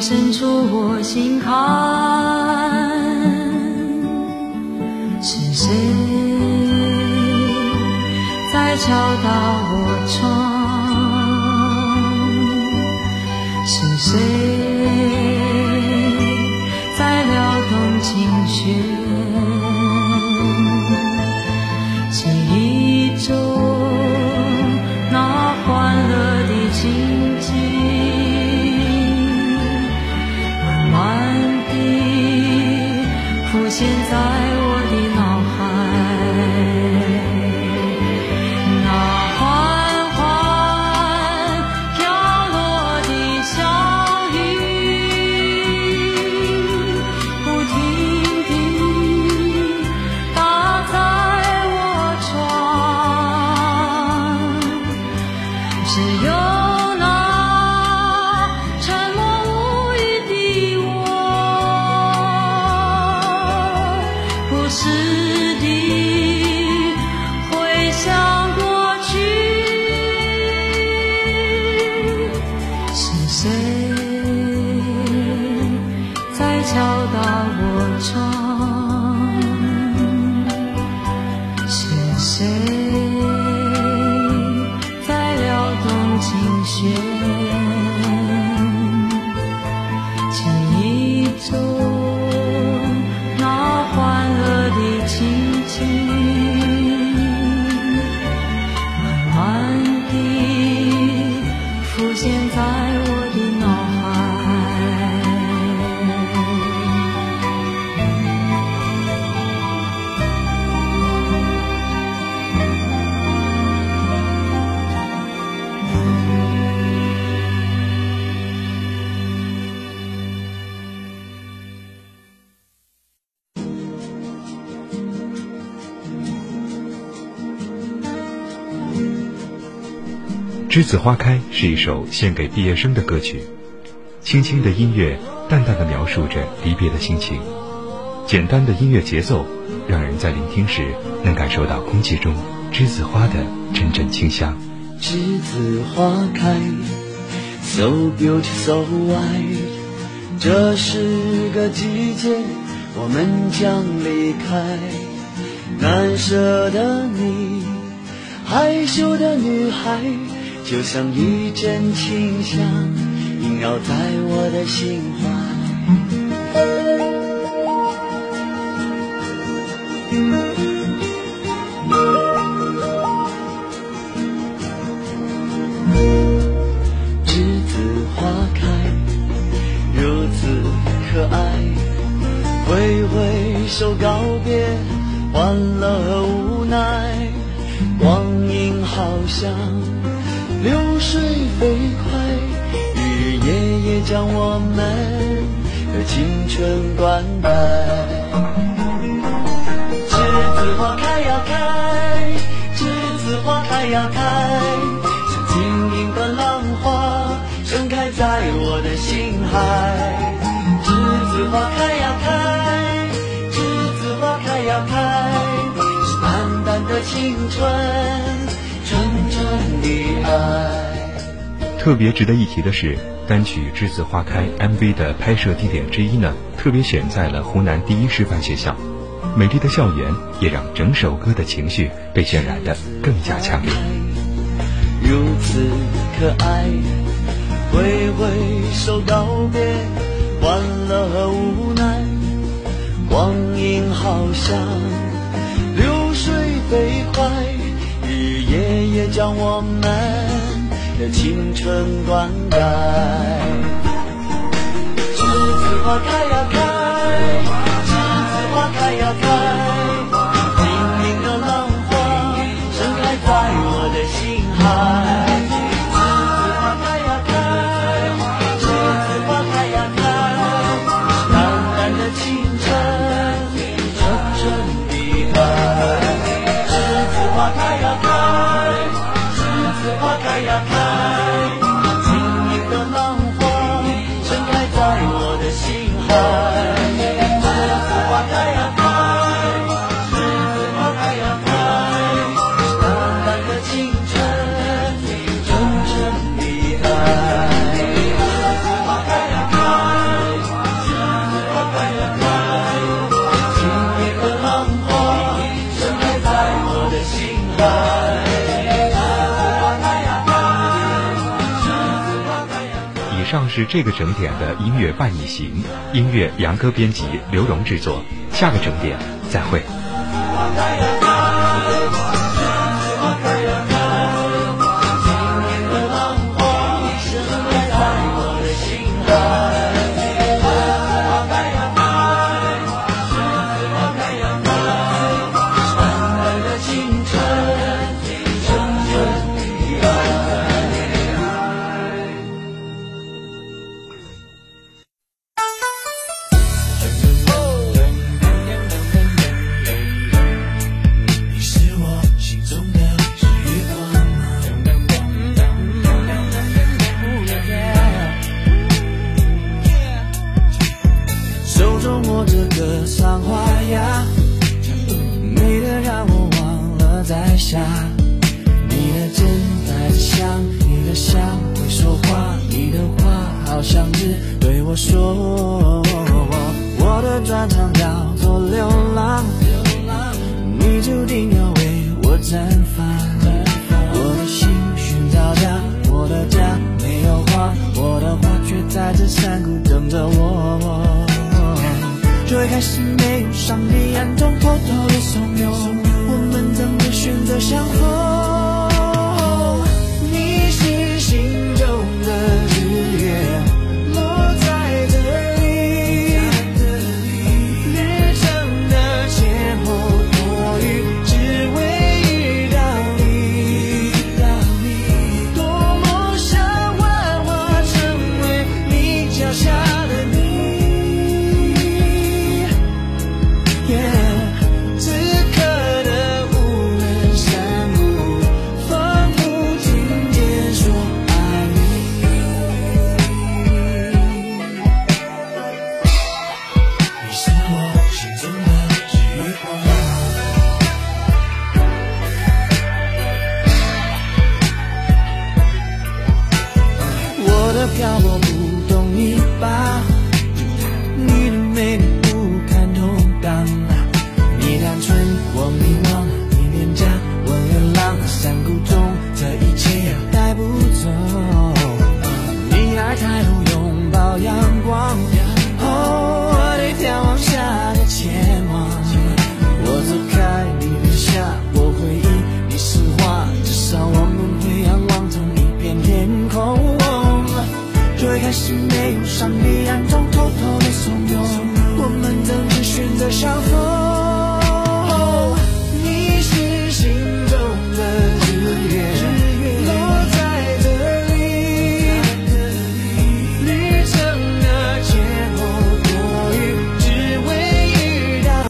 伸出我心坎。是谁在敲打我窗？是谁谁在敲打我窗？是谁在撩动琴弦？记忆中栀子花开》是一首献给毕业生的歌曲，轻轻的音乐，淡淡的描述着离别的心情，简单的音乐节奏，让人在聆听时能感受到空气中栀子花的阵阵清香。栀子花开，so beautiful so white。这是个季节，我们将离开。难舍的你，害羞的女孩，就像一阵清香，萦绕在我的心怀。栀子花开，如此可爱。挥挥手告别，欢乐和无奈。光阴好像水飞快，日日夜夜将我们的青春灌溉。栀子花开呀开，栀子花开呀开，像晶莹的浪花盛开在我的心海。栀子花开呀开，栀子花开呀开，是淡淡的青春，纯纯的爱。特别值得一提的是，单曲《栀子花开》MV 的拍摄地点之一呢，特别选在了湖南第一师范学校。美丽的校园也让整首歌的情绪被渲染得更加强烈。如此可爱，挥挥手告别欢乐和无奈，光阴好像流水飞快，日日夜夜将我们的青春灌溉栀子花开呀开栀子花开呀开晶莹的浪花盛开在我的心海。栀子花开呀开栀子花开呀开是淡淡的青春纯纯的爱栀子花开呀开栀子花开呀开。上是这个整点的音乐伴你行，音乐杨歌编辑，刘荣制作。下个整点再会。格桑花呀，美得让我忘了在下。你的真带着香，你的香会说话，你的话好像只对我说。我的专长叫做流浪，要我不懂你吧？你的美丽不堪动荡，你单纯我迷惘，你廉价我流浪，山谷中这一切带不走。你爱抬头拥抱阳光。